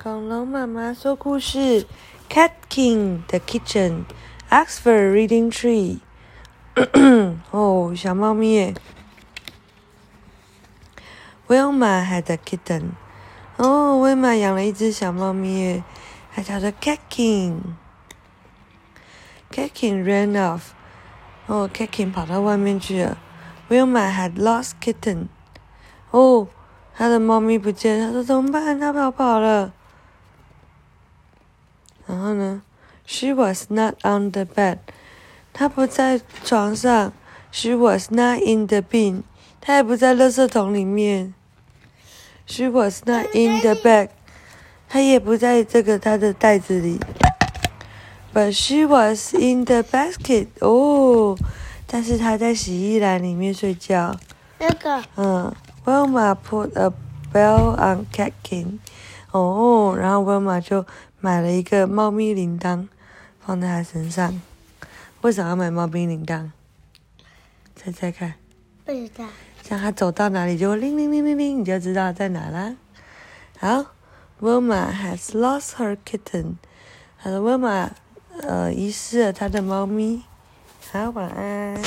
恐龙妈妈说故事，《Cat King the Kitchen》，Oxford Reading Tree。哦，小猫咪耶！Wilma had a kitten。哦，威玛养了一只小猫咪耶，它叫做 Cat King。Cat King ran off。哦，Cat King 跑到外面去了。Wilma had lost kitten。哦，他的猫咪不见，他说怎么办？它跑跑了。然后呢？She was not on the bed，她不在床上。She was not in the bin，她也不在垃圾桶里面。She was not in the bag，她也不在这个她的袋子里。But she was in the basket，哦，但是她在洗衣篮里面睡觉。那个，嗯，Wilma put a bell on Cat King，哦，然后 Wilma 就。买了一个猫咪铃铛，放在它身上。为什么要买猫咪铃铛？猜猜看。不知道。像它走到哪里就铃铃铃铃铃，你就知道在哪啦。好，Wilma has lost her kitten。他说 Wilma 呃遗失了他的猫咪。好，晚安。